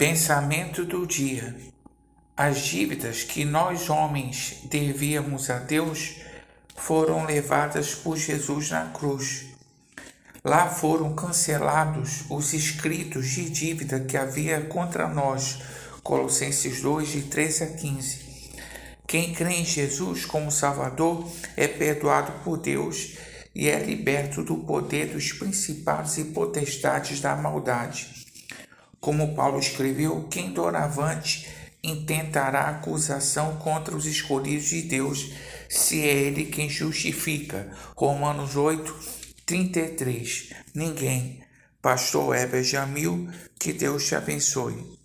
Pensamento do dia: As dívidas que nós homens devíamos a Deus foram levadas por Jesus na cruz. Lá foram cancelados os escritos de dívida que havia contra nós. Colossenses 2, de 13 a 15. Quem crê em Jesus como Salvador é perdoado por Deus e é liberto do poder dos principados e potestades da maldade. Como Paulo escreveu, quem doravante intentará acusação contra os escolhidos de Deus, se é ele quem justifica. Romanos 8, 33. Ninguém. Pastor Heber Jamil, que Deus te abençoe.